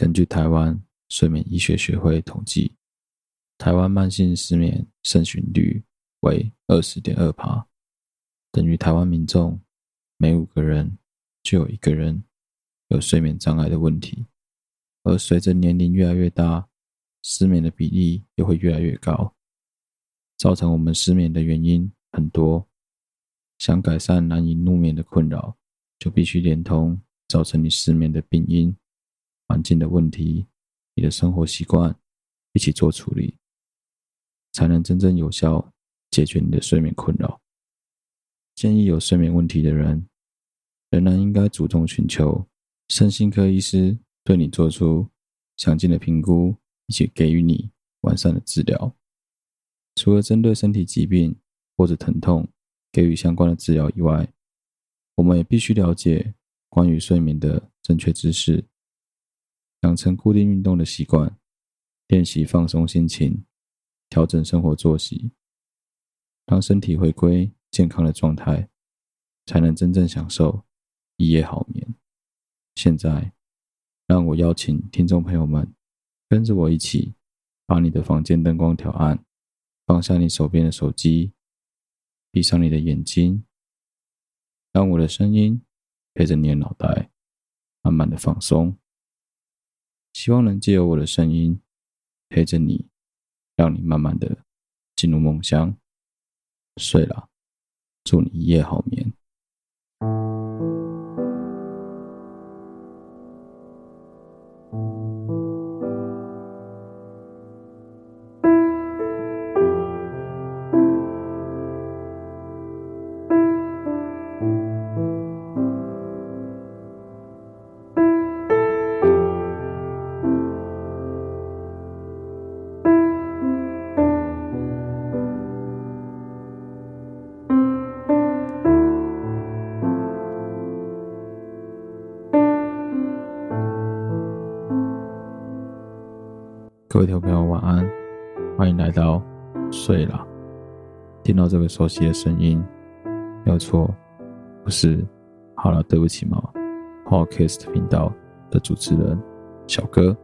根据台湾睡眠医学学会统计，台湾慢性失眠盛行率为二十点二趴，等于台湾民众每五个人就有一个人有睡眠障碍的问题。而随着年龄越来越大，失眠的比例也会越来越高。造成我们失眠的原因很多，想改善难以入眠的困扰，就必须连同造成你失眠的病因、环境的问题、你的生活习惯一起做处理，才能真正有效解决你的睡眠困扰。建议有睡眠问题的人，仍然应该主动寻求身心科医师对你做出详尽的评估，以及给予你完善的治疗。除了针对身体疾病或者疼痛给予相关的治疗以外，我们也必须了解关于睡眠的正确知识，养成固定运动的习惯，练习放松心情，调整生活作息，让身体回归健康的状态，才能真正享受一夜好眠。现在，让我邀请听众朋友们跟着我一起，把你的房间灯光调暗。放下你手边的手机，闭上你的眼睛，让我的声音陪着你的脑袋，慢慢的放松。希望能借由我的声音陪着你，让你慢慢的进入梦乡。睡了，祝你一夜好眠。熟悉的声音，没有错，我是好了，对不起嘛，Podcast 频道的主持人小哥。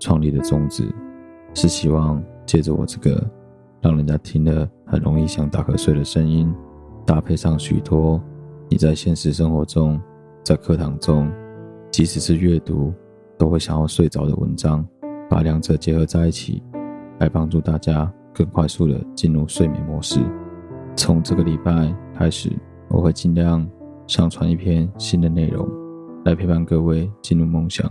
创立的宗旨是希望借着我这个让人家听了很容易想打瞌睡的声音，搭配上许多你在现实生活中、在课堂中，即使是阅读都会想要睡着的文章。把两者结合在一起，来帮助大家更快速的进入睡眠模式。从这个礼拜开始，我会尽量上传一篇新的内容，来陪伴各位进入梦乡。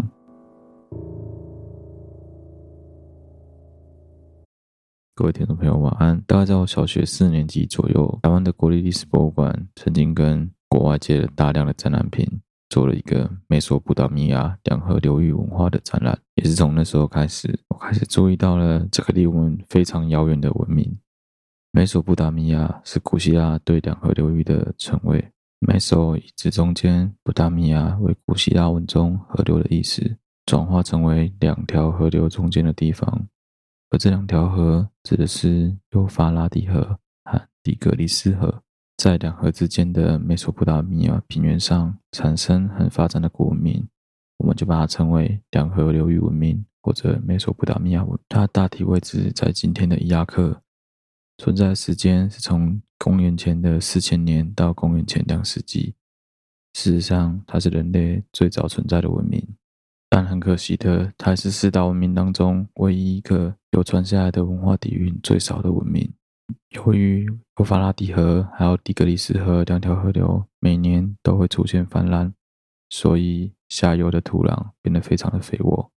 各位听众朋友，晚安。大概在我小学四年级左右，台湾的国立历史博物馆曾经跟国外借了大量的展览品。做了一个美索不达米亚两河流域文化的展览，也是从那时候开始，我开始注意到了这个离我们非常遥远的文明。美索不达米亚是古希腊对两河流域的称谓，美索以指中间，不达米亚为古希腊文中河流的意思，转化成为两条河流中间的地方，而这两条河指的是幼发拉底河和底格里斯河。在两河之间的美索不达米亚平原上产生很发展的古文明，我们就把它称为两河流域文明或者美索不达米亚文。它大体位置在今天的伊拉克，存在时间是从公元前的四千年到公元前两世纪。事实上，它是人类最早存在的文明，但很可惜的，它是四大文明当中唯一一个有传下来的文化底蕴最少的文明。由于幼发拉底河还有底格里斯河两条河流每年都会出现泛滥，所以下游的土壤变得非常的肥沃。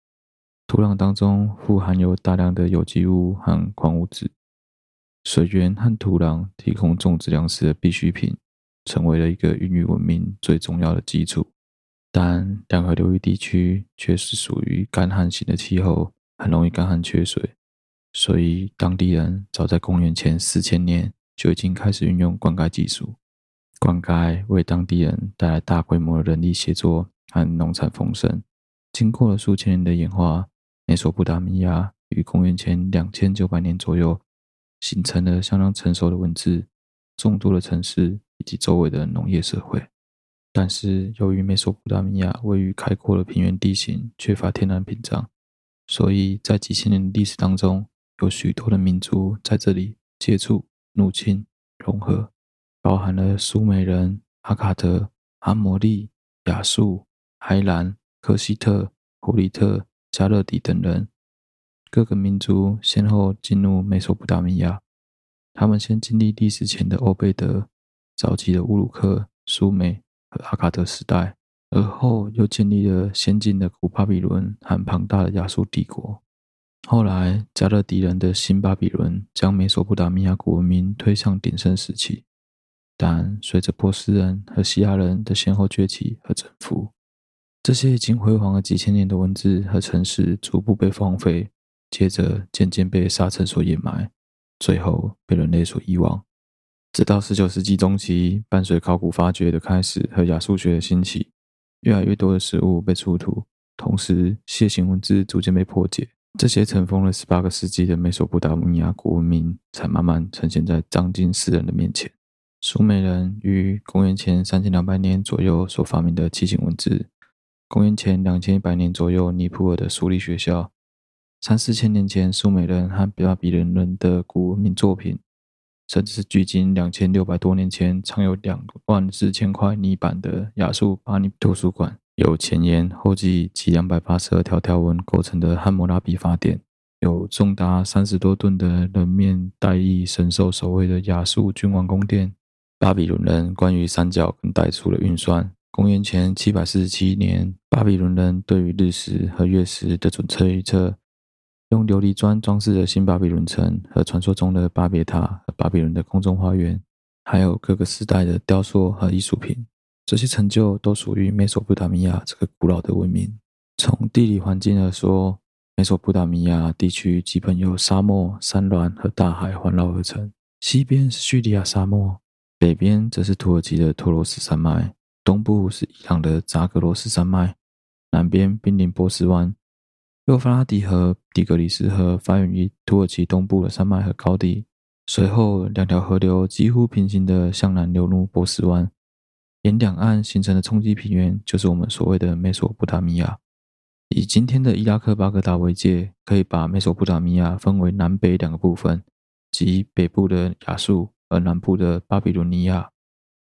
土壤当中富含有大量的有机物和矿物质，水源和土壤提供种植粮食的必需品，成为了一个孕育文明最重要的基础。但两河流域地区却是属于干旱型的气候，很容易干旱缺水。所以，当地人早在公元前四千年就已经开始运用灌溉技术。灌溉为当地人带来大规模的人力协作和农产丰盛。经过了数千年的演化，美索不达米亚于公元前两千九百年左右形成了相当成熟的文字、众多的城市以及周围的农业社会。但是由于美索不达米亚位于开阔的平原地形，缺乏天然屏障，所以在几千年的历史当中，有许多的民族在这里接触、入侵、融合，包含了苏美人、阿卡德、阿摩利、亚述、海兰、科西特、胡里特、加勒底等人。各个民族先后进入美索不达米亚，他们先经历历史前的欧贝德、早期的乌鲁克、苏美和阿卡德时代，而后又建立了先进的古巴比伦和庞大的亚述帝国。后来，加勒底人的新巴比伦将美索不达米亚古文明推向鼎盛时期，但随着波斯人和西亚人的先后崛起和征服，这些已经辉煌了几千年的文字和城市逐步被荒废。接着渐渐被沙尘所掩埋，最后被人类所遗忘。直到十九世纪中期，伴随考古发掘的开始和亚述学的兴起，越来越多的实物被出土，同时楔形文字逐渐被破解。这些尘封了十八个世纪的美索不达米亚古文明，才慢慢呈现在当今世人的面前。苏美人于公元前三千两百年左右所发明的楔形文字，公元前两千一百年左右尼泊尔的苏利学校。三四千年前，苏美人和巴比伦人的古文明作品，甚至是距今两千六百多年前藏有两万四千块泥板的亚述巴尼图书馆，有前言后记及两百八十二条条文构成的汉谟拉比法典，有重达三十多吨的人面带翼神兽守卫的亚述君王宫殿，巴比伦人关于三角跟代数的运算，公元前七百四十七年，巴比伦人对于日食和月食的准确预测。用琉璃砖装饰的新巴比伦城和传说中的巴别塔和巴比伦的空中花园，还有各个时代的雕塑和艺术品，这些成就都属于美索不达米亚这个古老的文明。从地理环境来说，美索不达米亚地区基本由沙漠、山峦和大海环绕而成。西边是叙利亚沙漠，北边则是土耳其的托罗斯山脉，东部是伊朗的扎格罗斯山脉，南边濒临波斯湾。幼发拉底河、底格里斯河发源于土耳其东部的山脉和高地，随后两条河流几乎平行地向南流入波斯湾，沿两岸形成的冲积平原就是我们所谓的美索不达米亚。以今天的伊拉克巴格达为界，可以把美索不达米亚分为南北两个部分，即北部的亚述和南部的巴比伦尼亚。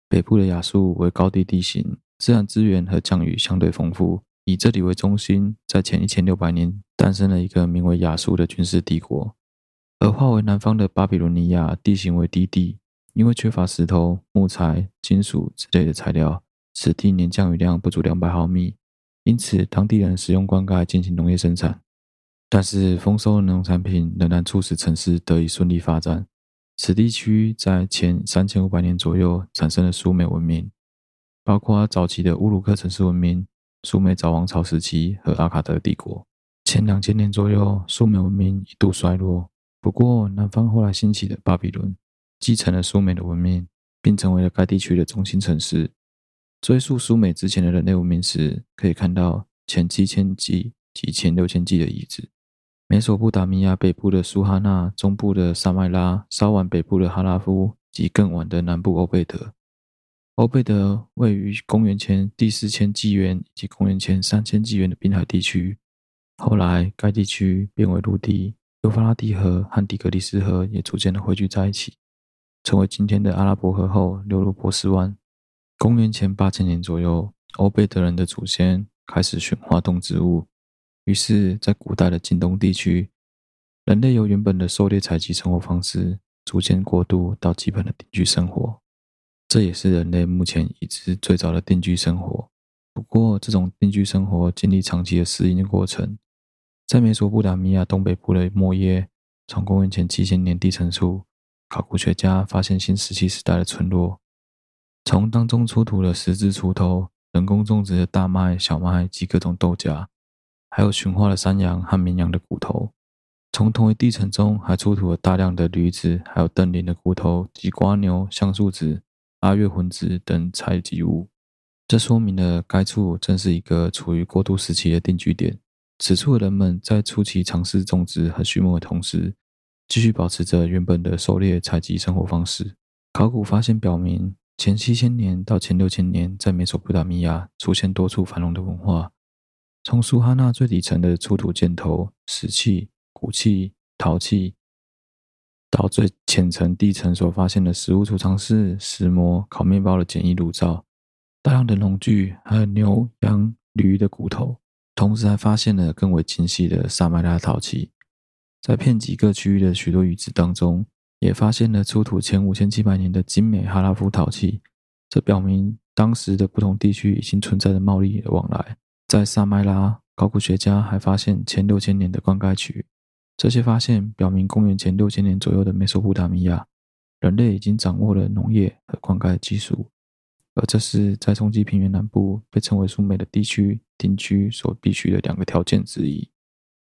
北部的亚述为高地地形，自然资源和降雨相对丰富。以这里为中心，在前一千六百年诞生了一个名为亚述的军事帝国。而化为南方的巴比伦尼亚地形为低地，因为缺乏石头、木材、金属之类的材料，此地年降雨量不足两百毫米，因此当地人使用灌溉进行农业生产。但是丰收的农产品仍然促使城市得以顺利发展。此地区在前三千五百年左右产生了苏美文明，包括早期的乌鲁克城市文明。苏美早王朝时期和阿卡德帝国，前两千年左右，苏美文明一度衰落。不过，南方后来兴起的巴比伦继承了苏美的文明，并成为了该地区的中心城市。追溯苏美之前的人类文明时，可以看到前七千纪及前六千纪的遗址。美索不达米亚北部的苏哈纳、中部的萨麦拉、稍晚北部的哈拉夫及更晚的南部欧贝德。欧贝德位于公元前第四千纪元以及公元前三千纪元的滨海地区，后来该地区变为陆地，幼发拉底河和底格里斯河也逐渐的汇聚在一起，成为今天的阿拉伯河后流入波斯湾。公元前八千年左右，欧贝德人的祖先开始驯化动植物，于是，在古代的近东地区，人类由原本的狩猎采集生活方式，逐渐过渡到基本的定居生活。这也是人类目前已知最早的定居生活。不过，这种定居生活经历长期的适应过程。在美索不达米亚东北部的莫耶，从公元前七千年地层处，考古学家发现新石器时代的村落，从当中出土了石质锄头、人工种植的大麦、小麦及各种豆荚，还有驯化的山羊和绵羊的骨头。从同一地层中还出土了大量的驴子，还有瞪羚的骨头及瓜牛、橡树子。阿月混子等采集物，这说明了该处正是一个处于过渡时期的定居点。此处的人们在初期尝试种植和畜牧的同时，继续保持着原本的狩猎采集生活方式。考古发现表明，前七千年到前六千年，在美索不达米亚出现多处繁荣的文化。从苏哈纳最底层的出土箭头、石器、骨器、陶器，到最浅层地层所发现的食物储藏室、石磨、烤面包的简易炉灶，大量的农具，还有牛、羊、驴的骨头，同时还发现了更为精细的萨麦拉陶器。在片及各区域的许多遗址当中，也发现了出土前五千七百年的精美哈拉夫陶器，这表明当时的不同地区已经存在着贸易的往来。在萨麦拉，考古学家还发现前六千年的灌溉渠。这些发现表明，公元前六千年左右的美索不达米亚，人类已经掌握了农业和灌溉技术，而这是在冲积平原南部被称为苏美的地区定居所必须的两个条件之一。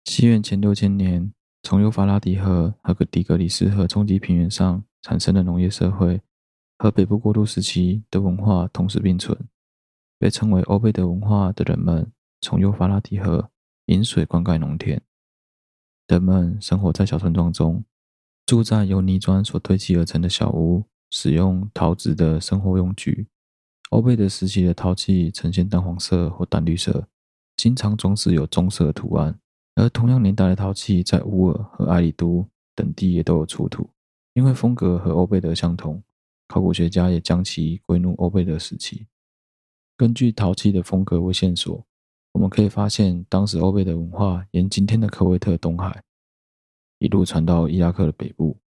西元前六千年，从幼发拉底河和底格里斯河冲积平原上产生的农业社会，和北部过渡时期的文化同时并存。被称为欧贝德文化的人们，从幼发拉底河引水灌溉农田。人们生活在小村庄中，住在由泥砖所堆砌而成的小屋，使用陶制的生活用具。欧贝德时期的陶器呈现淡黄色或淡绿色，经常装饰有棕色的图案。而同样年代的陶器在乌尔和埃里都等地也都有出土。因为风格和欧贝德相同，考古学家也将其归入欧贝德时期。根据陶器的风格为线索，我们可以发现，当时欧贝德文化沿今天的科威特东海一路传到伊拉克的北部，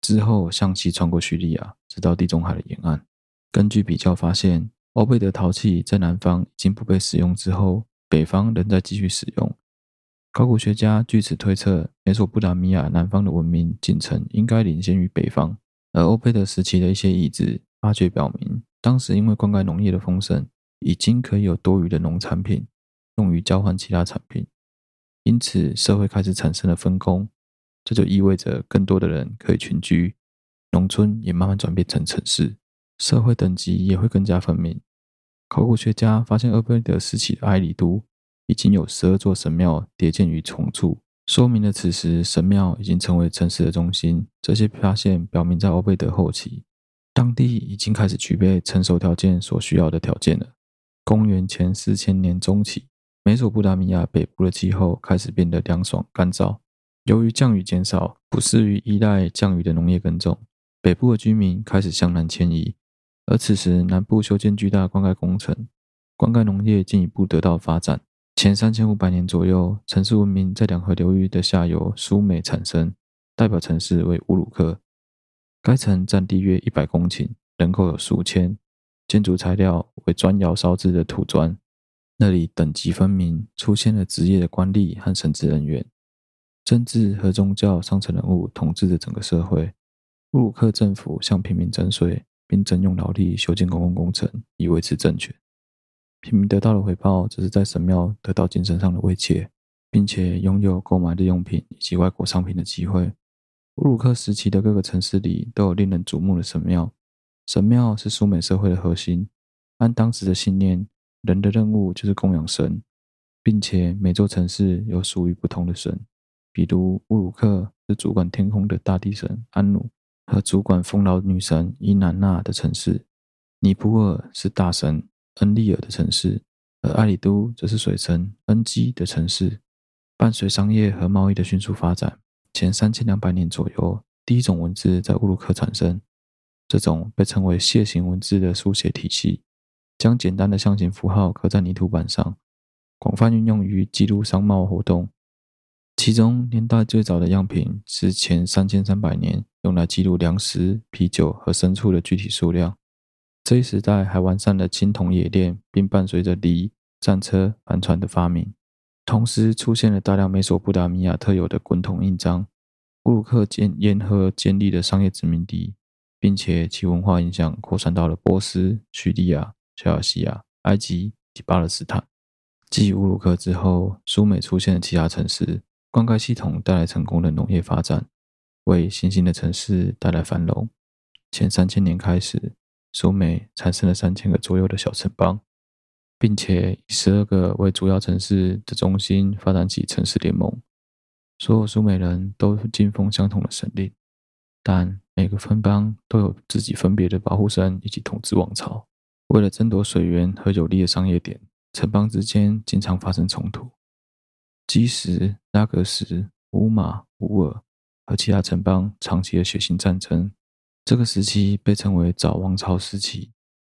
之后向西穿过叙利亚，直到地中海的沿岸。根据比较发现，欧贝德陶器在南方已经不被使用之后，北方仍在继续使用。考古学家据此推测，美索不达米亚南方的文明进程应该领先于北方。而欧贝德时期的一些遗址发掘表明，当时因为灌溉农业的丰盛。已经可以有多余的农产品用于交换其他产品，因此社会开始产生了分工，这就意味着更多的人可以群居，农村也慢慢转变成城市，社会等级也会更加分明。考古学家发现，欧贝德时期的埃里都已经有十二座神庙叠建于重处，说明了此时神庙已经成为城市的中心。这些发现表明，在欧贝德后期，当地已经开始具备成熟条件所需要的条件了。公元前四千年中期，美索不达米亚北部的气候开始变得凉爽干燥。由于降雨减少，不适于依赖降雨的农业耕种，北部的居民开始向南迁移。而此时，南部修建巨大灌溉工程，灌溉农业进一步得到发展。前三千五百年左右，城市文明在两河流域的下游苏美产生，代表城市为乌鲁克。该城占地约一百公顷，人口有数千。建筑材料为砖窑烧制的土砖，那里等级分明，出现了职业的官吏和神职人员，政治和宗教上层人物统治着整个社会。乌鲁克政府向平民征税，并征用劳力修建公共工程，以维持政权。平民得到的回报，只是在神庙得到精神上的慰藉，并且拥有购买日用品以及外国商品的机会。乌鲁克时期的各个城市里都有令人瞩目的神庙。神庙是苏美社会的核心。按当时的信念，人的任务就是供养神，并且每座城市有属于不同的神。比如乌鲁克是主管天空的大地神安努和主管丰饶女神伊南娜的城市；尼泊尔是大神恩利尔的城市，而埃里都则是水神恩基的城市。伴随商业和贸易的迅速发展，前三千两百年左右，第一种文字在乌鲁克产生。这种被称为楔形文字的书写体系，将简单的象形符号刻在泥土板上，广泛运用于记录商贸活动。其中年代最早的样品是前三千三百年，用来记录粮食、啤酒和牲畜的具体数量。这一时代还完善了青铜冶炼，并伴随着犁、战车、帆船的发明，同时出现了大量美索不达米亚特有的滚筒印章。乌鲁克建沿河建立的商业殖民地。并且其文化影响扩散到了波斯、叙利亚、小亚西亚、埃及及巴勒斯坦。继乌鲁克之后，苏美出现了其他城市，灌溉系统带来成功的农业发展，为新兴的城市带来繁荣。前三千年开始，苏美产生了三千个左右的小城邦，并且以十二个为主要城市的中心发展起城市联盟。所有苏美人都信奉相同的神力。但每个分邦都有自己分别的保护神以及统治王朝。为了争夺水源和有利的商业点，城邦之间经常发生冲突。基什、拉格什、乌马、乌尔和其他城邦长期的血腥战争，这个时期被称为早王朝时期。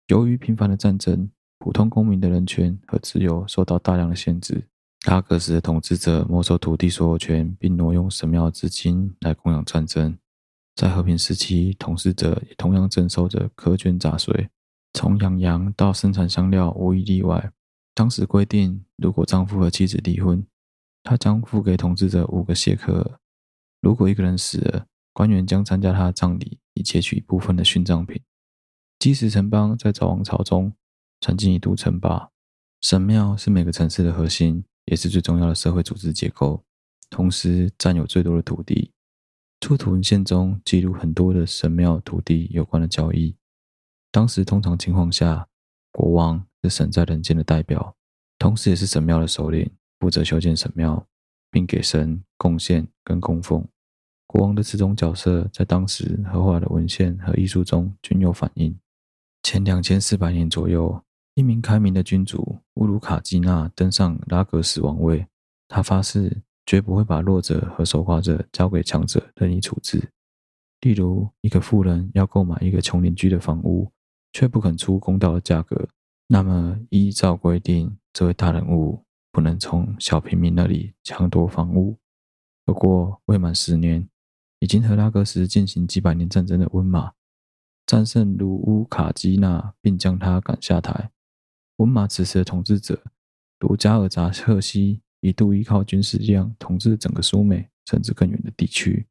由于频繁的战争，普通公民的人权和自由受到大量的限制。拉格什的统治者没收土地所有权，并挪用神庙资金来供养战争。在和平时期，统治者也同样征收着苛捐杂税，从养羊到生产香料无一例外。当时规定，如果丈夫和妻子离婚，他将付给统治者五个谢克尔。如果一个人死了，官员将参加他的葬礼，以截取一部分的殉葬品。基什城邦在早王朝中曾经一度称霸，神庙是每个城市的核心。也是最重要的社会组织结构，同时占有最多的土地。出土文献中记录很多的神庙土地有关的交易。当时通常情况下，国王是神在人间的代表，同时也是神庙的首领，负责修建神庙，并给神贡献跟供奉。国王的此种角色在当时和后来的文献和艺术中均有反映。前两千四百年左右。一名开明的君主乌鲁卡基纳登上拉格斯王位，他发誓绝不会把弱者和守寡者交给强者任意处置。例如，一个富人要购买一个穷邻居的房屋，却不肯出公道的价格，那么依照规定，这位大人物不能从小平民那里抢夺房屋。不过，未满十年，已经和拉格什进行几百年战争的温马战胜卢乌卡基纳，并将他赶下台。温马此时的统治者卢加尔扎赫西一度依靠军事力量统治整个苏美甚至更远的地区。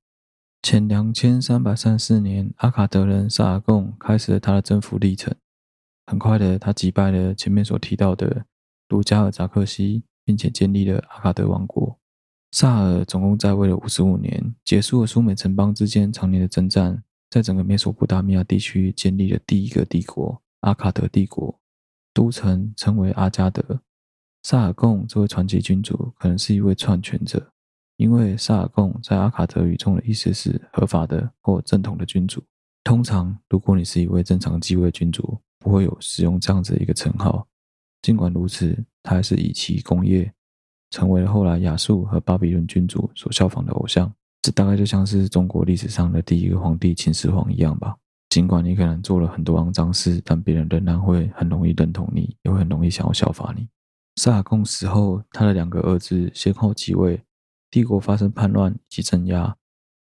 前两千三百三四年，阿卡德人萨尔贡开始了他的征服历程。很快的，他击败了前面所提到的卢加尔扎克西，并且建立了阿卡德王国。萨尔总共在位了五十五年，结束了苏美城邦之间常年的征战，在整个美索不达米亚地区建立了第一个帝国——阿卡德帝国。都城称为阿加德，萨尔贡这位传奇君主可能是一位篡权者，因为萨尔贡在阿卡德语中的意思是合法的或正统的君主。通常，如果你是一位正常继位君主，不会有使用这样子的一个称号。尽管如此，他还是以其功业，成为了后来亚述和巴比伦君主所效仿的偶像。这大概就像是中国历史上的第一个皇帝秦始皇一样吧。尽管你可能做了很多肮脏事，但别人仍然会很容易认同你，也会很容易想要效法你。萨尔贡死后，他的两个儿子先后继位，帝国发生叛乱及镇压。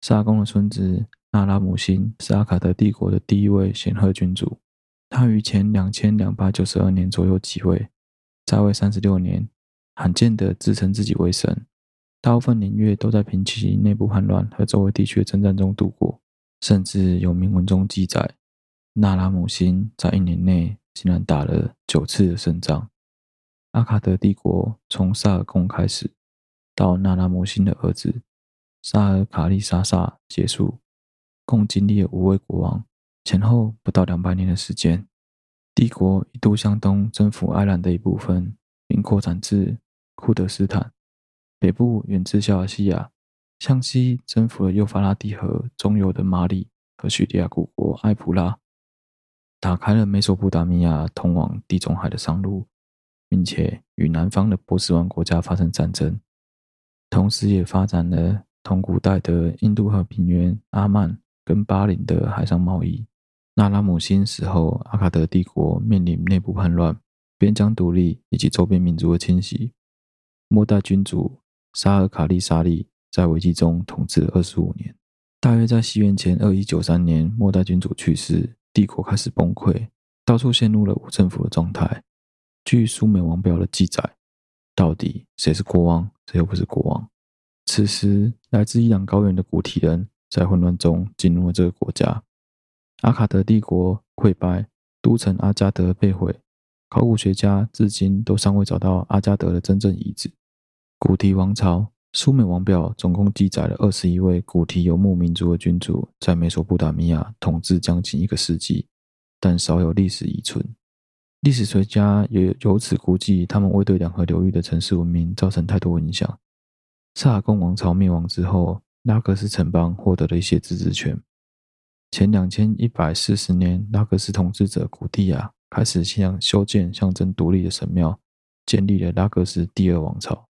萨尔贡的孙子纳拉姆辛是阿卡德帝国的第一位显赫君主，他于前两千两百九十二年左右即位，在位三十六年，罕见的自称自己为神，大部分年月都在平息内部叛乱和周围地区的征战中度过。甚至有铭文中记载，纳拉姆辛在一年内竟然打了九次的胜仗。阿卡德帝国从萨尔贡开始，到纳拉摩辛的儿子萨尔卡利沙萨结束，共经历了五位国王，前后不到两百年的时间。帝国一度向东征服埃兰的一部分，并扩展至库德斯坦，北部远至小亚细亚。向西征服了幼发拉底河中游的马里和叙利亚古国埃普拉，打开了美索不达米亚通往地中海的商路，并且与南方的波斯湾国家发生战争，同时也发展了同古代的印度河平原阿曼跟巴林的海上贸易。纳拉姆辛死后，阿卡德帝国面临内部叛乱、边疆独立以及周边民族的侵袭。末代君主沙尔卡利沙利。在危机中统治了二十五年，大约在西元前二一九三年，末代君主去世，帝国开始崩溃，到处陷入了无政府的状态。据苏美王表的记载，到底谁是国王，这又不是国王？此时，来自伊朗高原的古提人在混乱中进入了这个国家。阿卡德帝国溃败，都城阿加德被毁，考古学家至今都尚未找到阿加德的真正遗址。古提王朝。苏美王表总共记载了二十一位古提游牧民族的君主在美索不达米亚统治将近一个世纪，但少有历史遗存。历史学家也由此估计，他们未对两河流域的城市文明造成太多影响。萨尔贡王朝灭亡之后，拉格斯城邦获得了一些自治权，前两千一百四十年，拉格斯统治者古蒂亚开始向修建象征独立的神庙，建立了拉格斯第二王朝。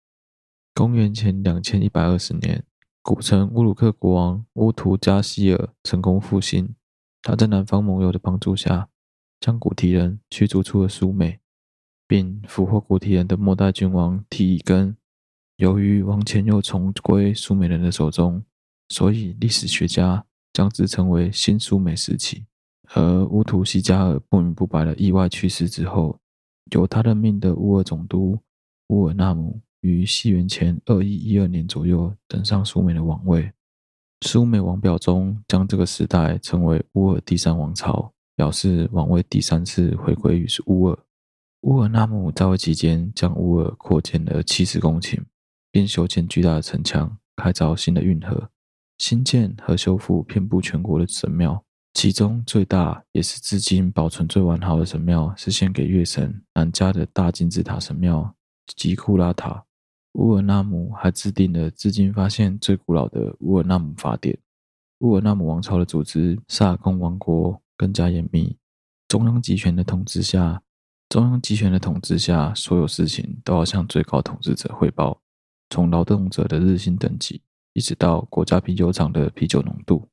公元前两千一百二十年，古城乌鲁克国王乌图加希尔成功复兴，他在南方盟友的帮助下，将古提人驱逐出了苏美，并俘获古提人的末代君王提尔根。由于王权又重归苏美人的手中，所以历史学家将之称为新苏美时期。而乌图西加尔不明不白的意外去世之后，由他任命的乌尔总督乌尔纳姆于西元前二一一二年左右登上苏美的王位。苏美王表中将这个时代称为乌尔第三王朝，表示王位第三次回归于是乌尔。乌尔纳姆在位期间，将乌尔扩建了七十公顷。并修建巨大的城墙，开凿新的运河，新建和修复遍布全国的神庙。其中最大也是至今保存最完好的神庙，是献给月神南迦的大金字塔神庙吉库拉塔。乌尔纳姆还制定了至今发现最古老的乌尔纳姆法典。乌尔纳姆王朝的组织萨尔贡王国更加严密，中央集权的统治下，中央集权的统治下，所有事情都要向最高统治者汇报。从劳动者的日薪等级，一直到国家啤酒厂的啤酒浓度。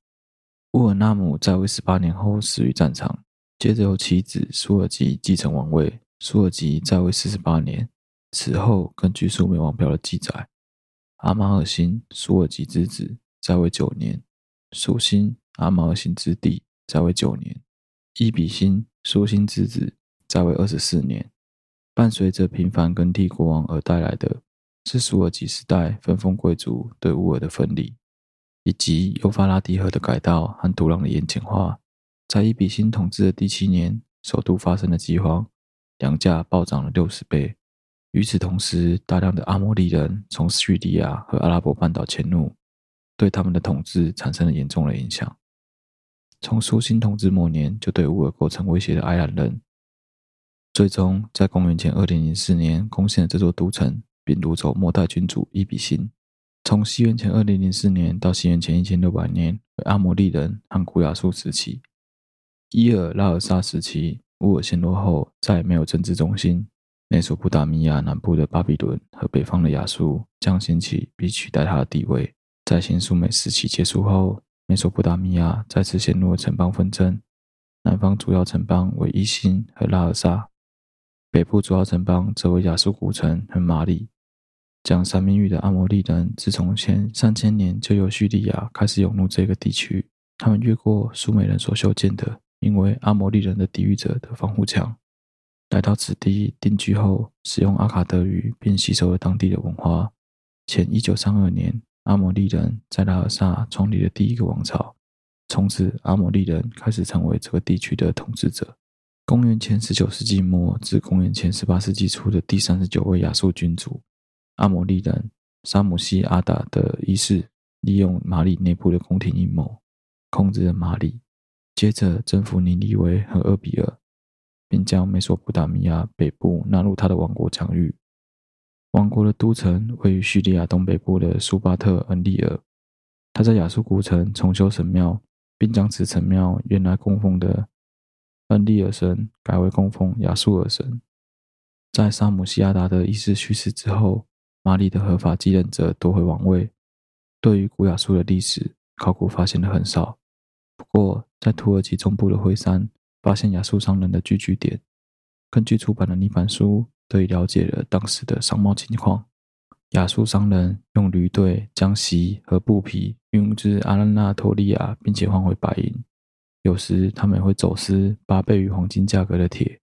乌尔纳姆在位十八年后死于战场，接着由其子苏尔吉继承王位。苏尔吉在位四十八年，此后根据苏美王表的记载，阿马尔辛苏尔吉之子在位九年，苏辛阿马尔辛之弟在位九年，伊比辛苏辛之子在位二十四年。伴随着频繁更替国王而带来的。是苏尔吉时代分封贵族对乌尔的分离，以及幼发拉底河的改道和土壤的盐碱化。在伊比辛统治的第七年，首都发生了饥荒，粮价暴涨了六十倍。与此同时，大量的阿摩利人从叙利亚和阿拉伯半岛迁入，对他们的统治产生了严重的影响。从苏辛统治末年就对乌尔构成威胁的埃兰人，最终在公元前二零零四年攻陷了这座都城。并掳走末代君主伊比辛。从西元前二零零四年到西元前一千六百年为阿摩利人和古亚述时期。伊尔拉尔萨时期，乌尔陷落后，再也没有政治中心。美索不达米亚南部的巴比伦和北方的亚述将兴起并取代他的地位。在新苏美时期结束后，美索不达米亚再次陷入了城邦纷争。南方主要城邦为伊辛和拉尔萨，北部主要城邦则为亚述古城和马里。讲三明语的阿摩利人，自从前三千年就由叙利亚开始涌入这个地区。他们越过苏美人所修建的名为阿摩利人的抵御者的防护墙，来到此地定居后，使用阿卡德语，并吸收了当地的文化。前一九三二年，阿摩利人在拉尔萨创立了第一个王朝，从此阿摩利人开始成为这个地区的统治者。公元前十九世纪末至公元前十八世纪初的第三十九位亚述君主。阿摩利人沙姆西阿达的一世利用马里内部的宫廷阴谋，控制了马里，接着征服尼尼微和厄比尔，并将美索不达米亚北部纳入他的王国疆域。王国的都城位于叙利亚东北部的苏巴特恩利尔。他在亚述古城重修神庙，并将此城庙原来供奉的恩利尔神改为供奉亚述尔神。在沙姆西亚达的一世去世之后，马里的合法继任者夺回王位。对于古亚述的历史，考古发现的很少。不过，在土耳其中部的灰山发现亚述商人的聚居点。根据出版的泥板书，得以了解了当时的商贸情况。亚述商人用驴队将席和布皮运至阿拉纳托利亚，并且换回白银。有时，他们会走私八倍于黄金价格的铁，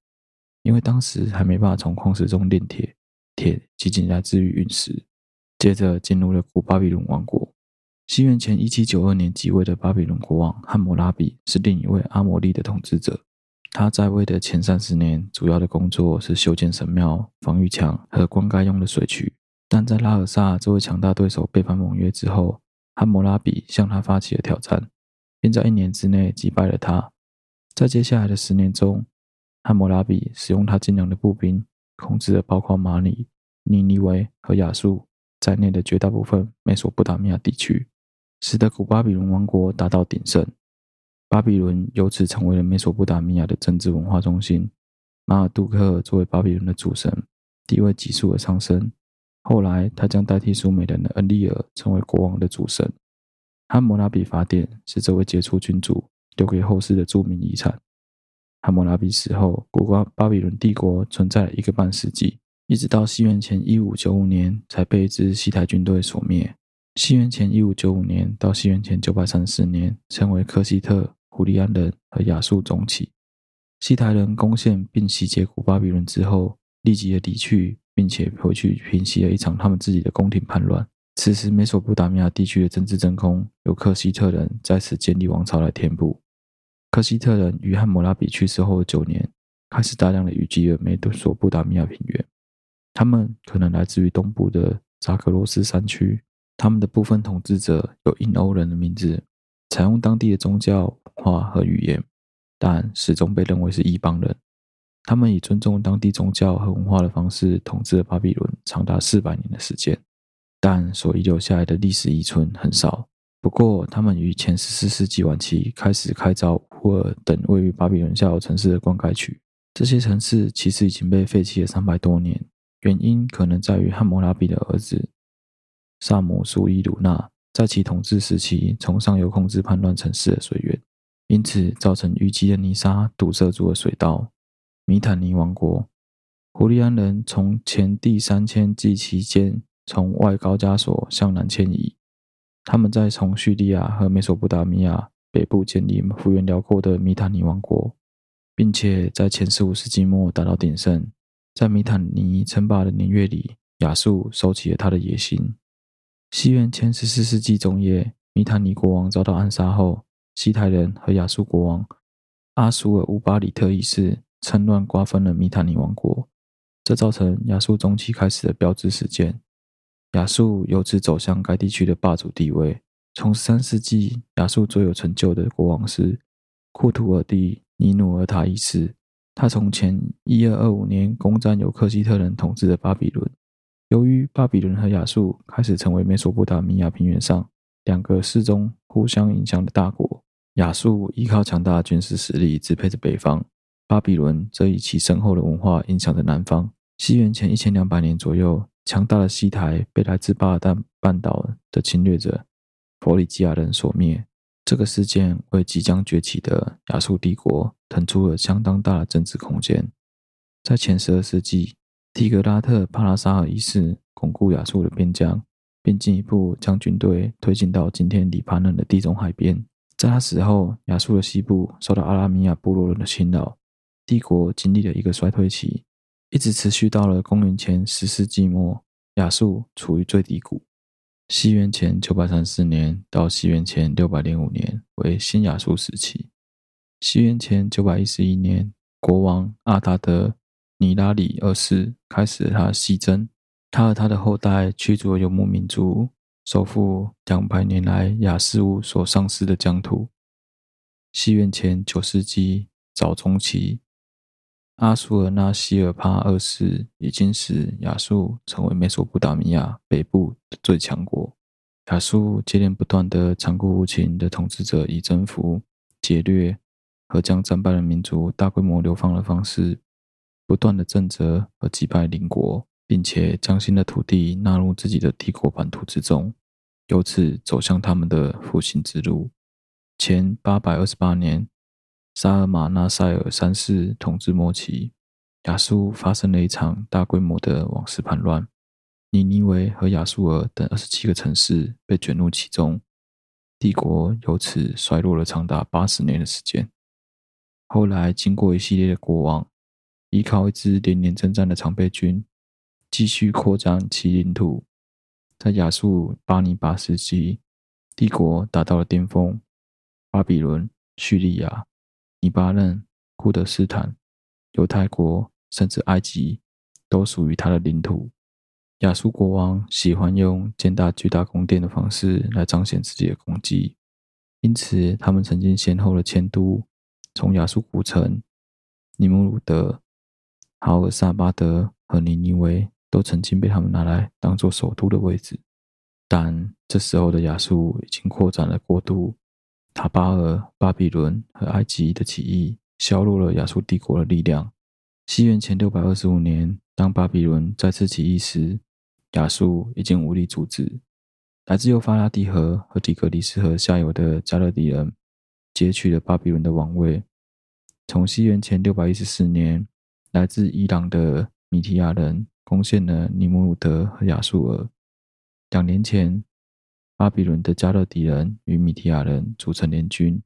因为当时还没办法从矿石中炼铁。铁仅仅来自于陨石。接着进入了古巴比伦王国。西元前一七九二年即位的巴比伦国王汉谟拉比是另一位阿摩利的统治者。他在位的前三十年，主要的工作是修建神庙、防御墙和灌溉用的水渠。但在拉尔萨这位强大对手背叛盟约之后，汉谟拉比向他发起了挑战，并在一年之内击败了他。在接下来的十年中，汉谟拉比使用他精良的步兵。控制了包括马里、尼尼维和亚述在内的绝大部分美索不达米亚地区，使得古巴比伦王国达到鼎盛。巴比伦由此成为了美索不达米亚的政治文化中心。马尔杜克作为巴比伦的主神，地位急速的上升。后来，他将代替苏美人的恩利尔成为国王的主神。汉谟拉比法典是这位杰出君主留给后世的著名遗产。汉谟拉比死后，古巴巴比伦帝国存在了一个半世纪，一直到西元前一五九五年才被一支西台军队所灭。西元前一五九五年到西元前九百三十四年，称为科西特、古利安人和亚述中起。西台人攻陷并洗劫古巴比伦之后，立即的离去，并且回去平息了一场他们自己的宫廷叛乱。此时，美索不达米亚地区的政治真空由克西特人在此建立王朝来填补。克西特人于汉谟拉比去世后的九年，开始大量的移居了美索不达米亚平原。他们可能来自于东部的扎格罗斯山区。他们的部分统治者有印欧人的名字，采用当地的宗教文化和语言，但始终被认为是异邦人。他们以尊重当地宗教和文化的方式统治了巴比伦长达四百年的时间。但所遗留下来的历史遗存很少。不过，他们于前十四世纪晚期开始开凿乌尔等位于巴比伦下游城市的灌溉渠。这些城市其实已经被废弃了三百多年，原因可能在于汉谟拉比的儿子萨姆苏伊鲁纳在其统治时期从上游控制叛乱城市的水源，因此造成淤积的泥沙堵塞住了水道。米坦尼王国，胡利安人从前第三千纪期间。从外高加索向南迁移，他们在从叙利亚和美索不达米亚北部建立幅员辽阔的米坦尼王国，并且在前十五世纪末达到鼎盛。在米坦尼称霸的年月里，亚述收起了他的野心。西元前十四世纪中叶，米坦尼国王遭到暗杀后，西台人和亚述国王阿苏尔乌巴里特一世趁乱瓜分了米坦尼王国，这造成亚述中期开始的标志事件。亚述由此走向该地区的霸主地位。从十三世纪，亚述最有成就的国王是库图尔帝尼努尔塔一世。他从前一二二五年攻占由克西特人统治的巴比伦。由于巴比伦和亚述开始成为美索不达米亚平原上两个世宗互相影响的大国，亚述依靠强大的军事实力支配着北方，巴比伦则以其深厚的文化影响着南方。西元前一千两百年左右。强大的西台被来自巴尔干半岛的侵略者弗里基亚人所灭。这个事件为即将崛起的亚述帝国腾出了相当大的政治空间。在前十二世纪，提格拉特·帕拉沙尔一世巩固亚述的边疆，并进一步将军队推进到今天黎巴嫩的地中海边。在他死后，亚述的西部受到阿拉米亚部落人的侵扰，帝国经历了一个衰退期。一直持续到了公元前十世纪末，亚述处于最低谷。西元前九百三四年到西元前六百零五年为新亚述时期。西元前九百一十一年，国王阿达德尼拉里二世开始了他的西征，他和他的后代驱逐游牧民族，收复两百年来亚述乌所丧失的疆土。西元前九世纪早中期。阿苏尔纳希尔帕二世已经使亚述成为美索不达米亚北部的最强国。亚述接连不断的残酷无情的统治者，以征服、劫掠和将战败的民族大规模流放的方式，不断的震慑和击败邻国，并且将新的土地纳入自己的帝国版图之中，由此走向他们的复兴之路。前八百二十八年。沙尔马纳塞尔三世统治末期，亚述发生了一场大规模的王室叛乱，尼尼维和亚述尔等二十七个城市被卷入其中，帝国由此衰落了长达八十年的时间。后来，经过一系列的国王，依靠一支连年征战的常备军，继续扩张其领土。在亚述巴尼拔时期，帝国达到了巅峰，巴比伦、叙利亚。黎巴嫩、库德斯坦、犹太国，甚至埃及，都属于他的领土。亚述国王喜欢用建大巨大宫殿的方式来彰显自己的功绩，因此他们曾经先后的迁都，从亚述古城尼姆鲁德、哈尔萨巴德和尼尼维，都曾经被他们拿来当做首都的位置。但这时候的亚述已经扩展了国度。塔巴尔、巴比伦和埃及的起义，削弱了亚述帝国的力量。西元前六百二十五年，当巴比伦再次起义时，亚述已经无力阻止。来自幼发拉底河和底格里斯河下游的加勒底人劫取了巴比伦的王位。从西元前六百一十四年，来自伊朗的米提亚人攻陷了尼姆鲁德和亚述尔。两年前，巴比伦的加勒底人与米提亚人组成联军，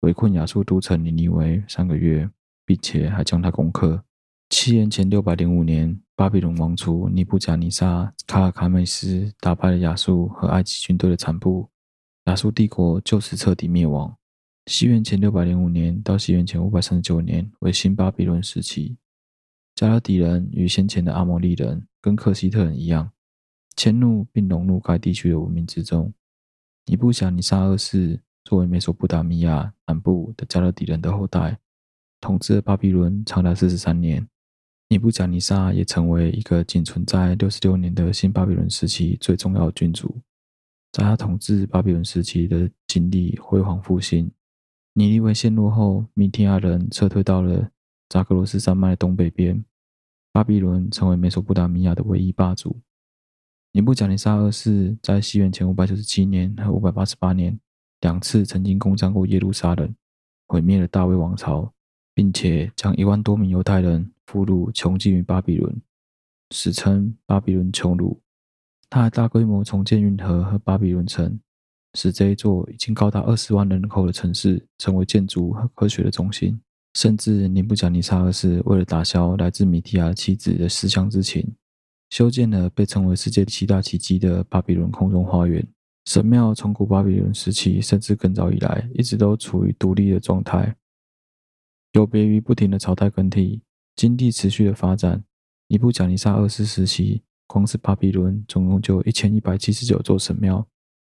围困亚述都城尼尼微三个月，并且还将它攻克。西元前六百零五年，巴比伦王储尼布甲尼撒卡尔卡美斯打败了亚述和埃及军队的残部，亚述帝国就此彻底灭亡。西元前六百零五年到西元前五百三十九年为新巴比伦时期。加勒底人与先前的阿摩利人跟克西特人一样，迁入并融入该地区的文明之中。尼布甲尼撒二世作为美索不达米亚南部的加勒底人的后代，统治巴比伦长达四十三年。尼布甲尼撒也成为一个仅存在六十六年的新巴比伦时期最重要的君主。在他统治巴比伦时期的经历辉煌复兴。尼尼微陷落后，米提亚人撤退到了扎格罗斯山脉的东北边，巴比伦成为美索不达米亚的唯一霸主。尼布甲尼撒二世在西元前五百九十七年和五百八十八年两次曾经攻占过耶路撒冷，毁灭了大卫王朝，并且将一万多名犹太人俘虏囚禁于巴比伦，史称巴比伦囚虏。他还大规模重建运河和巴比伦城。使这一座已经高达二十万人口的城市成为建筑和科学的中心。甚至尼布甲尼撒二世为了打消来自米提亚妻子的思乡之情，修建了被称为世界七大奇迹的巴比伦空中花园。神庙从古巴比伦时期甚至更早以来，一直都处于独立的状态。有别于不停的朝代更替，经济持续的发展，尼布甲尼撒二世时期，光是巴比伦总共就一千一百七十九座神庙。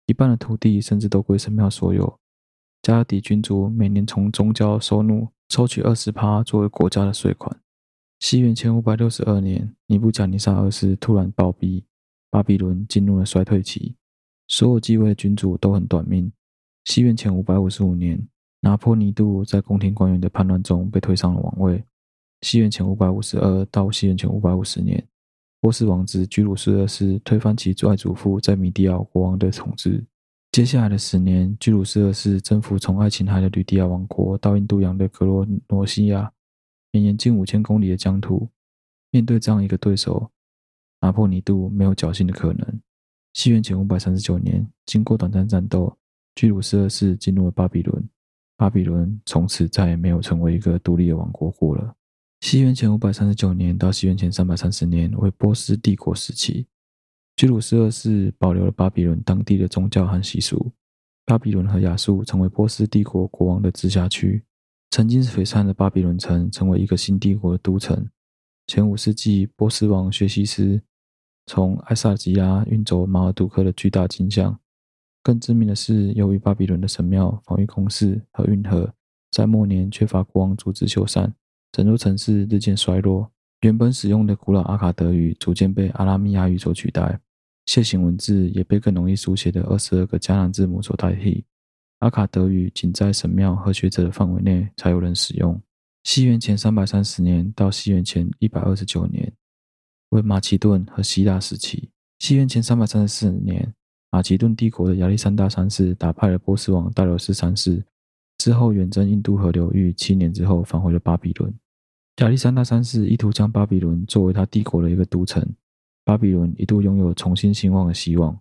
一半的土地甚至都归神庙所有。加勒底君主每年从宗教收入抽取二十趴作为国家的税款。西元前五百六十二年，尼布甲尼撒二世突然暴毙，巴比伦进入了衰退期。所有继位的君主都很短命。西元前五百五十五年，拿破尼度在宫廷官员的叛乱中被推上了王位。西元前五百五十二到西元前五百五十年。波斯王子居鲁士二世推翻其外祖父在米底亚国王的统治。接下来的十年，居鲁士二世征服从爱琴海的吕底亚王国到印度洋的格罗诺西亚，绵延近五千公里的疆土。面对这样一个对手，拿破尼度没有侥幸的可能。西元前五百三十九年，经过短暂战斗，居鲁士二世进入了巴比伦。巴比伦从此再也没有成为一个独立的王国过了。西元前五百三十九年到西元前三百三十年为波斯帝国时期，居鲁士二世保留了巴比伦当地的宗教和习俗。巴比伦和亚述成为波斯帝国国王的直辖区。曾经璀璨的巴比伦城成为一个新帝国的都城。前五世纪，波斯王薛西斯从爱萨吉亚运走马尔杜克的巨大金像。更致命的是，由于巴比伦的神庙、防御工事和运河在末年缺乏国王组织修缮。整座城市日渐衰落，原本使用的古老阿卡德语逐渐被阿拉米亚语所取代，楔形文字也被更容易书写的二十二个迦南字母所代替。阿卡德语仅在神庙和学者的范围内才有人使用。西元前三百三十年到西元前一百二十九年为马其顿和希腊时期。西元前三百三十四年，马其顿帝国的亚历山大三世打败了波斯王大流士三世。之后远征印度河流域，七年之后返回了巴比伦。亚历山大三世意图将巴比伦作为他帝国的一个都城，巴比伦一度拥有重新兴旺的希望。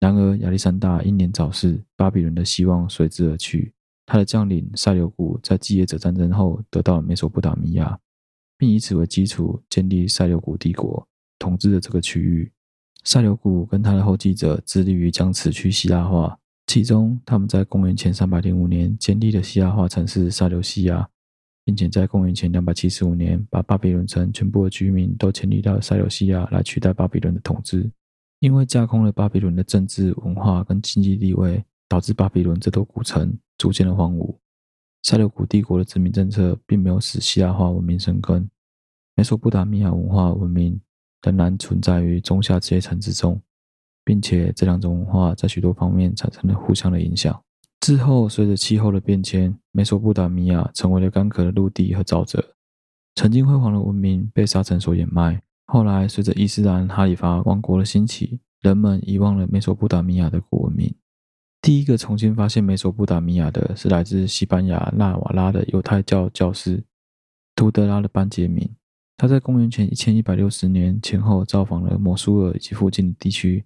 然而亚历山大英年早逝，巴比伦的希望随之而去。他的将领塞琉古在继业者战争后得到了美索不达米亚，并以此为基础建立塞琉古帝国，统治了这个区域。塞琉古跟他的后继者致力于将此区希腊化。其中，他们在公元前三百零五年建立了希腊化城市塞琉西亚，并且在公元前两百七十五年把巴比伦城全部的居民都迁移到塞琉西亚来取代巴比伦的统治。因为架空了巴比伦的政治、文化跟经济地位，导致巴比伦这座古城逐渐的荒芜。塞琉古帝国的殖民政策并没有使希腊化文明生根，美索不达米亚文化文明仍然存在于中下阶层之中。并且这两种文化在许多方面产生了互相的影响。之后，随着气候的变迁，美索不达米亚成为了干渴的陆地和沼泽，曾经辉煌的文明被沙尘所掩埋。后来，随着伊斯兰哈里发王国的兴起，人们遗忘了美索不达米亚的古文明。第一个重新发现美索不达米亚的是来自西班牙纳瓦拉的犹太教教师图德拉的班杰明。他在公元前一千一百六十年前后造访了摩苏尔以及附近的地区，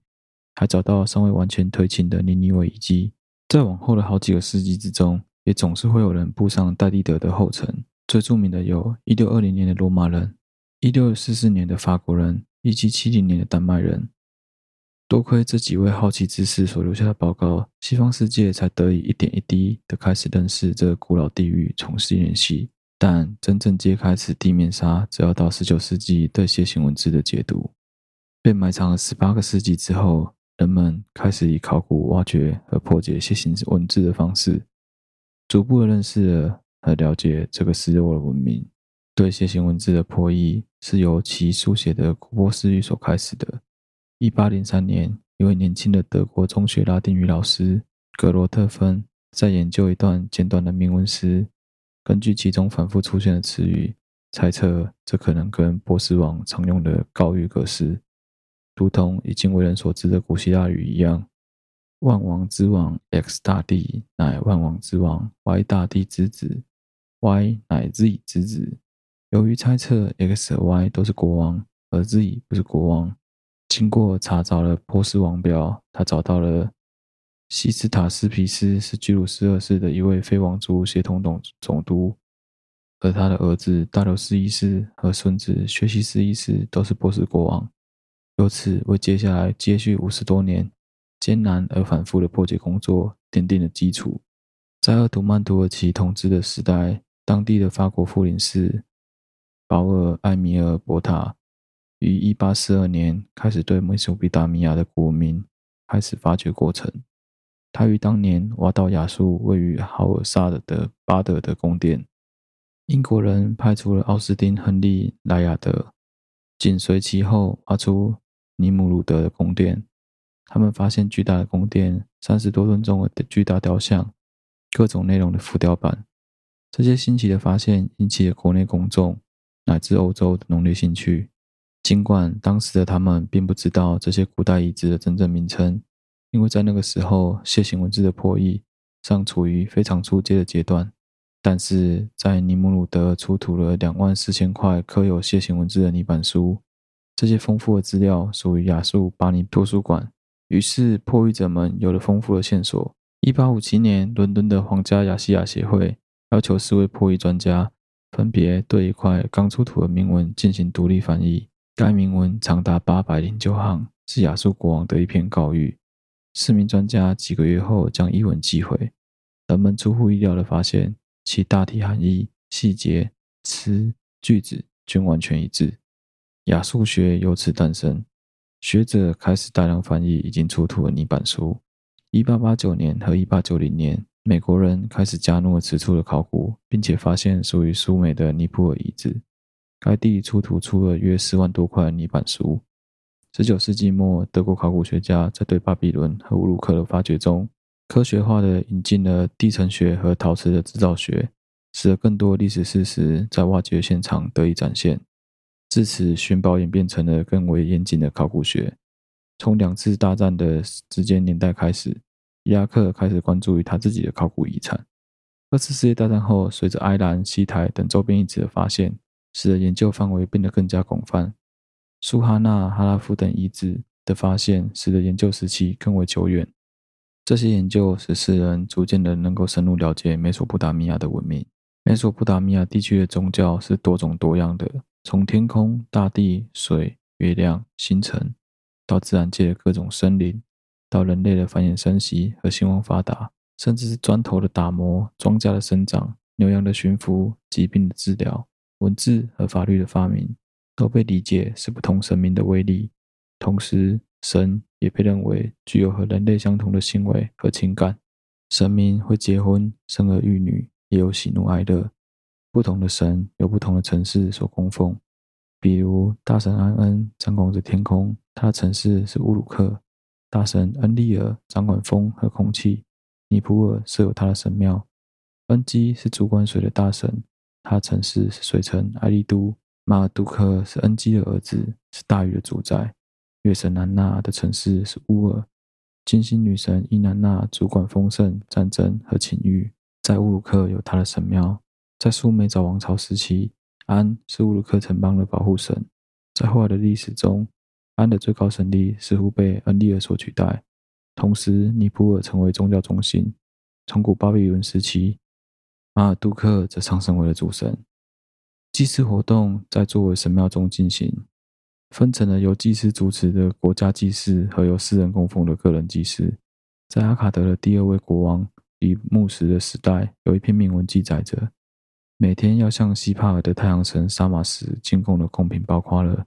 还找到尚未完全推清的尼尼微遗迹。在往后的好几个世纪之中，也总是会有人步上戴利德的后尘。最著名的有一六二零年的罗马人、一六四四年的法国人，以及七零年的丹麦人。多亏这几位好奇之士所留下的报告，西方世界才得以一点一滴的开始认识这个古老地域，重新联系。但真正揭开此地面纱，只要到十九世纪对楔形文字的解读。被埋藏了十八个世纪之后。人们开始以考古挖掘和破解楔形文字的方式，逐步的认识了和了解这个失落的文明。对楔形文字的破译是由其书写的古波斯语所开始的。一八零三年，一位年轻的德国中学拉丁语老师格罗特芬在研究一段简短的铭文时，根据其中反复出现的词语，猜测这可能跟波斯王常用的告諭格式。如同已经为人所知的古希腊语一样，万王之王 X 大帝乃万王之王 Y 大帝之子，Y 乃 Z 之子。由于猜测 X 和 Y 都是国王，而 Z 不是国王，经过查找了波斯王表，他找到了西斯塔斯皮斯是居鲁士二世的一位非王族协同总总督，而他的儿子大流士一世和孙子薛西斯一世都是波斯国王。由此为接下来接续五十多年艰难而反复的破解工作奠定了基础。在鄂图曼土耳其统治的时代，当地的法国复临士保尔艾米尔博塔于一八四二年开始对美索不达米亚的古文明开始发掘过程。他于当年挖到亚述位于豪尔萨的的巴德的宫殿。英国人派出了奥斯丁·亨利·莱亚德，紧随其后挖出。尼姆鲁德的宫殿，他们发现巨大的宫殿，三十多吨重的巨大雕像，各种内容的浮雕版。这些新奇的发现引起了国内公众乃至欧洲的浓烈兴趣。尽管当时的他们并不知道这些古代遗址的真正名称，因为在那个时候楔形文字的破译尚处于非常初阶的阶段。但是在尼姆鲁德出土了两万四千块刻有楔形文字的泥板书。这些丰富的资料属于亚述巴尼图书馆，于是破译者们有了丰富的线索。一八五七年，伦敦的皇家亚细亚协会要求四位破译专家分别对一块刚出土的铭文进行独立翻译。该铭文长达八百零九行，是亚述国王的一篇告谕。四名专家几个月后将译文寄回，人们出乎意料地发现，其大体含义、细节、词、句子均完全一致。亚述学由此诞生，学者开始大量翻译已经出土的泥板书。一八八九年和一八九零年，美国人开始加入了此处的考古，并且发现属于苏美的尼泊尔遗址。该地出土出了约四万多块泥板书。十九世纪末，德国考古学家在对巴比伦和乌鲁克的发掘中，科学化的引进了地层学和陶瓷的制造学，使得更多历史事实在挖掘现场得以展现。自此，寻宝演变成了更为严谨的考古学。从两次大战的时间年代开始，伊拉克开始关注于他自己的考古遗产。二次世界大战后，随着埃兰、西台等周边遗址的发现，使得研究范围变得更加广泛。苏哈纳、哈拉夫等遗址的发现，使得研究时期更为久远。这些研究使世人逐渐的能够深入了解美索不达米亚的文明。美索不达米亚地区的宗教是多种多样的。从天空、大地、水、月亮、星辰，到自然界的各种生灵，到人类的繁衍生息和兴旺发达，甚至是砖头的打磨、庄稼的生长、牛羊的驯服、疾病的治疗、文字和法律的发明，都被理解是不同神明的威力。同时，神也被认为具有和人类相同的行为和情感。神明会结婚、生儿育女，也有喜怒哀乐。不同的神有不同的城市所供奉，比如大神安恩掌管着天空，他的城市是乌鲁克；大神恩利尔掌管风和空气，尼普尔设有他的神庙。恩基是主管水的大神，他的城市是水城埃利都。马尔杜克是恩基的儿子，是大禹的主宰。月神南娜的城市是乌尔，金星女神伊南娜主管丰盛、战争和情欲，在乌鲁克有他的神庙。在苏美早王朝时期，安是乌鲁克城邦的保护神。在后来的历史中，安的最高神力似乎被恩利尔所取代。同时，尼普尔成为宗教中心。从古巴比伦时期，马尔杜克则上升为了主神。祭祀活动在作为神庙中进行，分成了由祭司主持的国家祭祀和由私人供奉的个人祭祀。在阿卡德的第二位国王里木什的时代，有一篇铭文记载着：每天要向西帕尔的太阳神沙马什进贡的贡品包括了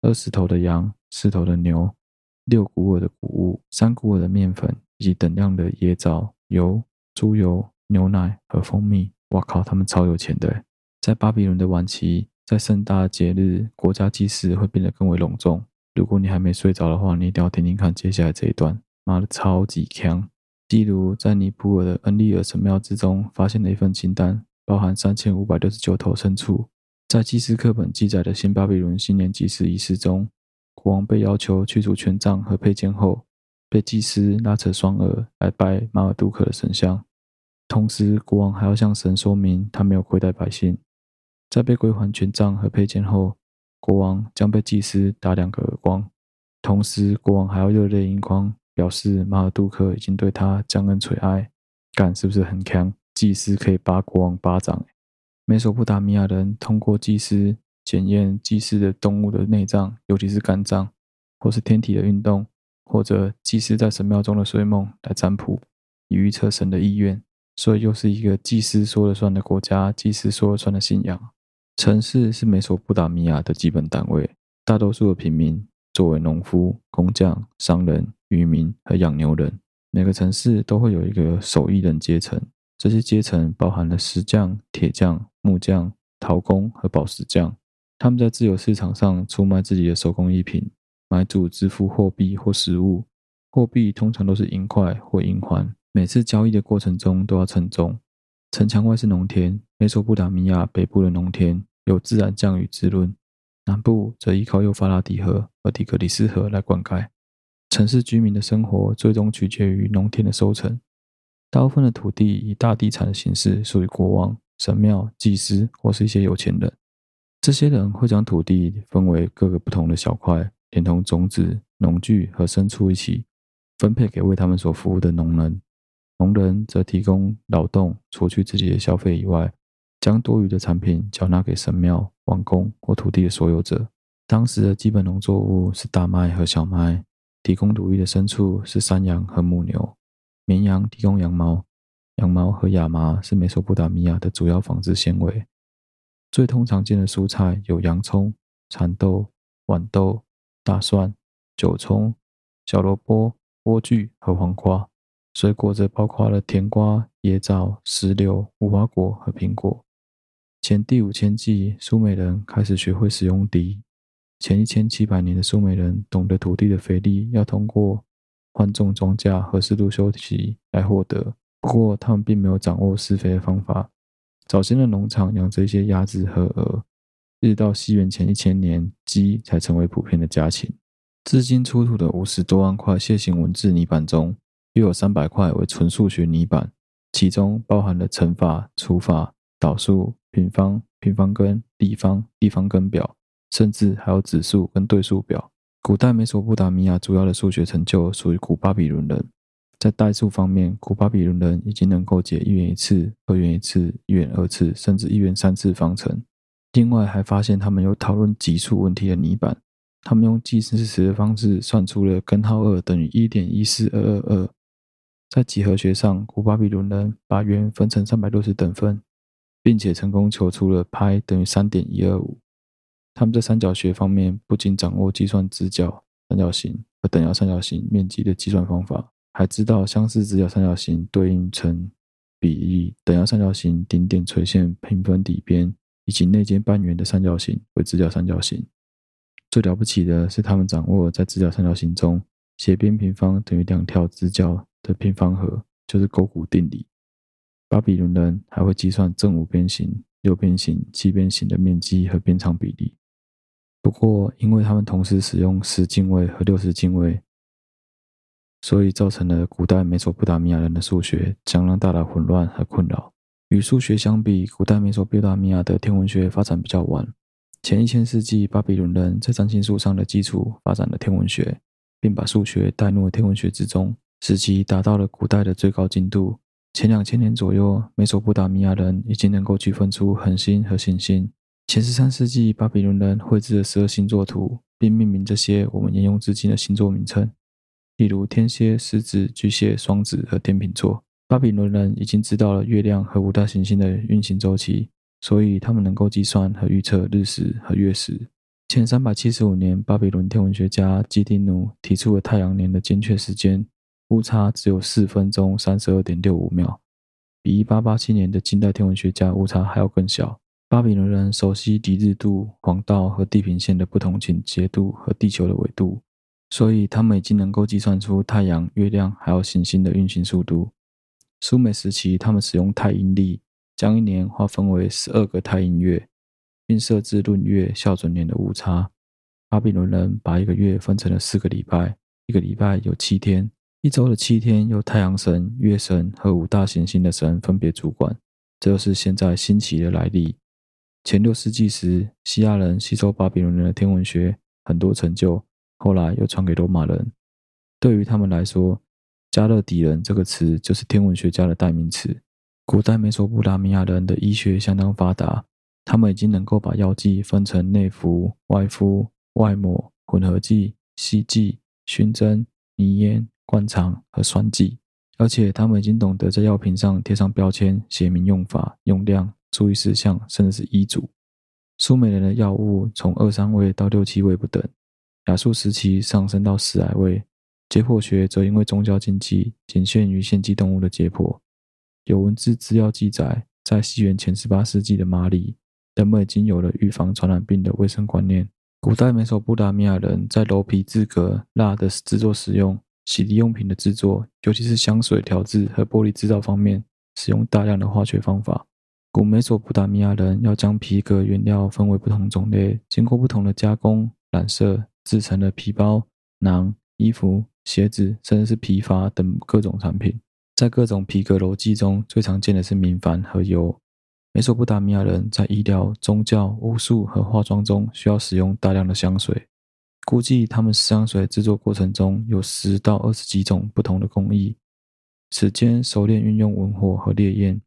二十头的羊、四头的牛、六古尔的谷物、三古尔的面粉以及等量的椰枣、油、猪油、牛奶和蜂蜜。哇靠，他们超有钱的！在巴比伦的晚期，在盛大节日，国家祭祀会变得更为隆重。如果你还没睡着的话，你一定要听听看接下来这一段。妈的，超级强！例如，在尼泊尔的恩利尔神庙之中，发现了一份清单，包含三千五百六十九头牲畜。在祭司课本记载的新巴比伦新年祭祀仪式中，国王被要求去除权杖和佩剑后，被祭司拉扯双耳来拜马尔杜克的神像。同时，国王还要向神说明他没有亏待百姓。在被归还权杖和佩剑后，国王将被祭司打两个耳光，同时国王还要热泪盈眶，表示马尔杜克已经对他将恩垂爱。干，是不是很强？祭司可以扒国王巴掌。美索不达米亚人通过祭司检验祭司的动物的内脏，尤其是肝脏，或是天体的运动，或者祭司在神庙中的睡梦来占卜，以预测神的意愿。所以又是一个祭司说了算的国家，祭司说了算的信仰。城市是美索不达米亚的基本单位，大多数的平民作为农夫、工匠、商人、渔民和养牛人。每个城市都会有一个手艺人阶层，这些阶层包含了石匠、铁匠、木匠、陶工和宝石匠。他们在自由市场上出卖自己的手工艺品，买主支付货币或实物。货币通常都是银块或银环。每次交易的过程中都要称重。城墙外是农田，美索不达米亚北部的农田由自然降雨滋润，南部则依靠幼发拉底河和底格里斯河来灌溉。城市居民的生活最终取决于农田的收成。大部分的土地以大地产的形式属于国王、神庙、祭司或是一些有钱人。这些人会将土地分为各个不同的小块，连同种子、农具和牲畜一起分配给为他们所服务的农人。农人则提供劳动，除去自己的消费以外，将多余的产品缴纳给神庙、王宫或土地的所有者。当时的基本农作物是大麦和小麦，提供乳液的牲畜是山羊和母牛，绵羊提供羊毛，羊毛和亚麻是美索不达米亚的主要纺织纤维。最通常见的蔬菜有洋葱、蚕豆、豌豆、大蒜、韭葱、小萝卜、莴苣和黄瓜。水果则包括了甜瓜、椰枣、石榴、无花果和苹果。前第五千纪，苏美人开始学会使用笛。前一千七百年的苏美人懂得土地的肥力要通过换种庄稼和适度休息来获得，不过他们并没有掌握施肥的方法。早先的农场养着一些鸭子和鹅，一直到西元前一千年，鸡才成为普遍的家禽。至今出土的五十多万块楔形文字泥板中，约有三百块为纯数学泥板，其中包含了乘法、除法、导数、平方、平方根、立方、立方根表，甚至还有指数跟对数表。古代美索不达米亚主要的数学成就属于古巴比伦人。在代数方面，古巴比伦人已经能够解一元一次、二元一次、一元二次，甚至一元三次方程。另外，还发现他们有讨论级数问题的泥板。他们用计事实的方式算出了根号二等于一点一四二二二。在几何学上，古巴比伦人把圆分成三百六十等份，并且成功求出了派等于三点一二五。他们在三角学方面不仅掌握计算直角三角形和等腰三角形面积的计算方法，还知道相似直角三角形对应成比例，等腰三角形顶点垂线平分底边，以及内接半圆的三角形为直角三角形。最了不起的是，他们掌握在直角三角形中，斜边平方等于两条直角的平方和，就是勾股定理。巴比伦人还会计算正五边形、六边形、七边形的面积和边长比例。不过，因为他们同时使用十进位和六十进位，所以造成了古代美索不达米亚人的数学相当大的混乱和困扰。与数学相比，古代美索不达米亚的天文学发展比较晚。前一千世纪，巴比伦人在占星术上的基础发展了天文学，并把数学带入了天文学之中，使其达到了古代的最高精度。前两千年左右，美索不达米亚人已经能够区分出恒星和行星。前十三世纪，巴比伦人绘制了十二星座图，并命名这些我们沿用至今的星座名称，例如天蝎、狮子、巨蟹、双子和天秤座。巴比伦人已经知道了月亮和五大行星的运行周期，所以他们能够计算和预测日食和月食。前三百七十五年，巴比伦天文学家基丁努提出了太阳年的精确时间，误差只有四分钟三十二点六五秒，比一八八七年的近代天文学家误差还要更小。巴比伦人熟悉离日度、黄道和地平线的不同倾斜度和地球的纬度，所以他们已经能够计算出太阳、月亮还有行星的运行速度。苏美时期，他们使用太阴历，将一年划分为十二个太阴月，并设置闰月校准年的误差。巴比伦人把一个月分成了四个礼拜，一个礼拜有七天，一周的七天由太阳神、月神和五大行星的神分别主管。这就是现在星期的来历。前六世纪时，西亚人吸收巴比伦人的天文学，很多成就，后来又传给罗马人。对于他们来说，加勒底人这个词就是天文学家的代名词。古代美索不达米亚人的医学相当发达，他们已经能够把药剂分成内服、外敷、外抹、混合剂、稀剂、熏蒸、泥烟、灌肠和栓剂，而且他们已经懂得在药品上贴上标签，写明用法、用量、注意事项，甚至是医嘱。苏美人的药物从二三味到六七味不等，亚述时期上升到十来味。解剖学则因为宗教禁忌，仅限于献祭动物的解剖。有文字资料记载，在西元前十八世纪的马里，人们已经有了预防传染病的卫生观念。古代美索不达米亚人在鞣皮制革、蜡的制作使用、洗涤用品的制作，尤其是香水调制和玻璃制造方面，使用大量的化学方法。古美索不达米亚人要将皮革原料分为不同种类，经过不同的加工、染色，制成了皮包、囊、衣服。鞋子，甚至是皮筏等各种产品，在各种皮革鞣剂中，最常见的是明矾和油。美索不达米亚人在医疗、宗教、巫术和化妆中需要使用大量的香水，估计他们香水制作过程中有十到二十几种不同的工艺，此间熟练运用文火和烈焰。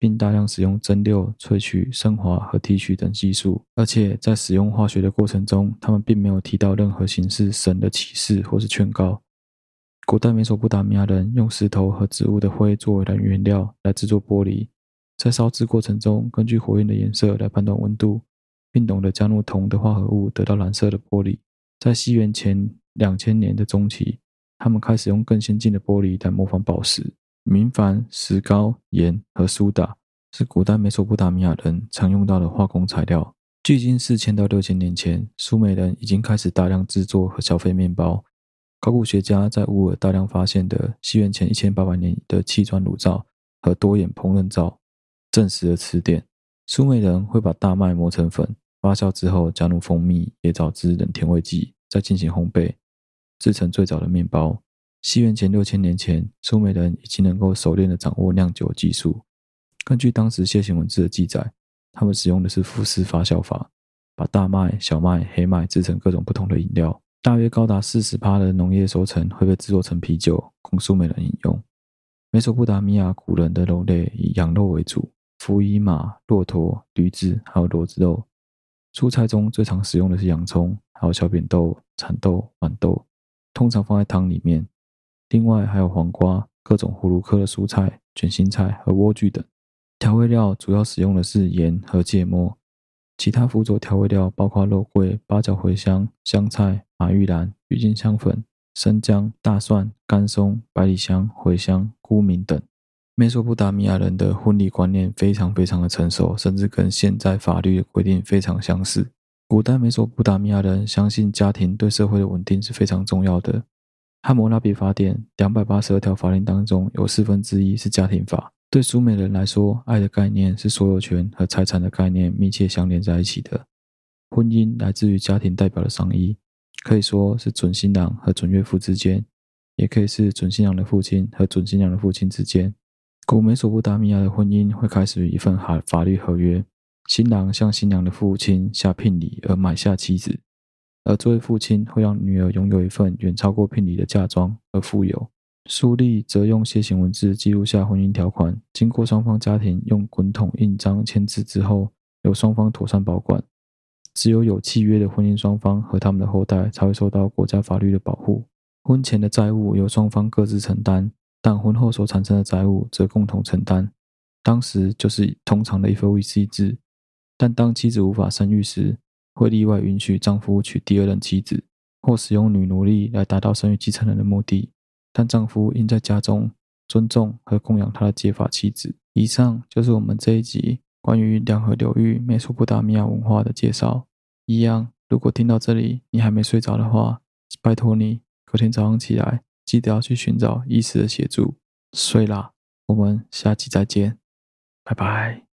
并大量使用蒸馏、萃取、升华和提取等技术，而且在使用化学的过程中，他们并没有提到任何形式神的启示或是劝告。古代美索不达米亚人用石头和植物的灰作为燃原料来制作玻璃，在烧制过程中，根据火焰的颜色来判断温度，并懂得加入铜的化合物，得到蓝色的玻璃。在西元前两千年的中期，他们开始用更先进的玻璃来模仿宝石。明矾、石膏、盐和苏打是古代美索不达米亚人常用到的化工材料。距今四千到六千年前，苏美人已经开始大量制作和消费面包。考古学家在乌尔大量发现的西元前一千八百年的砌砖炉灶和多眼烹饪灶，证实了此点。苏美人会把大麦磨成粉，发酵之后加入蜂蜜、椰枣汁等甜味剂，再进行烘焙，制成最早的面包。西元前六千年前，苏美人已经能够熟练地掌握酿酒技术。根据当时楔形文字的记载，他们使用的是复式发酵法，把大麦、小麦、黑麦制成各种不同的饮料。大约高达四十趴的农业收成会被制作成啤酒，供苏美人饮用。美索不达米亚古人的肉类以羊肉为主，辅以马、骆驼、驴子，还有骡子肉。蔬菜中最常使用的是洋葱，还有小扁豆、蚕豆、豌豆，通常放在汤里面。另外还有黄瓜、各种葫芦科的蔬菜、卷心菜和莴苣等。调味料主要使用的是盐和芥末，其他辅佐调味料包括肉桂、八角、茴香、香菜、马玉兰、郁金香粉、生姜、大蒜、干松、百里香、茴香、菇明等。美索不达米亚人的婚礼观念非常非常的成熟，甚至跟现在法律的规定非常相似。古代美索不达米亚人相信家庭对社会的稳定是非常重要的。汉谟拉比法典两百八十二条法令当中，有四分之一是家庭法。对苏美人来说，爱的概念是所有权和财产的概念密切相连在一起的。婚姻来自于家庭代表的商议，可以说是准新郎和准岳父之间，也可以是准新娘的父亲和准新娘的父亲之间。古美索不达米亚的婚姻会开始于一份法法律合约，新郎向新娘的父亲下聘礼而买下妻子。而这位父亲会让女儿拥有一份远超过聘礼的嫁妆而富有。书吏则用楔形文字记录下婚姻条款，经过双方家庭用滚筒印章签字之后，由双方妥善保管。只有有契约的婚姻双方和他们的后代才会受到国家法律的保护。婚前的债务由双方各自承担，但婚后所产生的债务则共同承担。当时就是通常的一夫一妻制，但当妻子无法生育时，会例外允许丈夫娶第二任妻子，或使用女奴隶来达到生育继承人的目的，但丈夫应在家中尊重和供养他的结发妻子。以上就是我们这一集关于两河流域美索不达米亚文化的介绍。一样，如果听到这里你还没睡着的话，拜托你隔天早上起来记得要去寻找医师的协助。睡啦，我们下期再见，拜拜。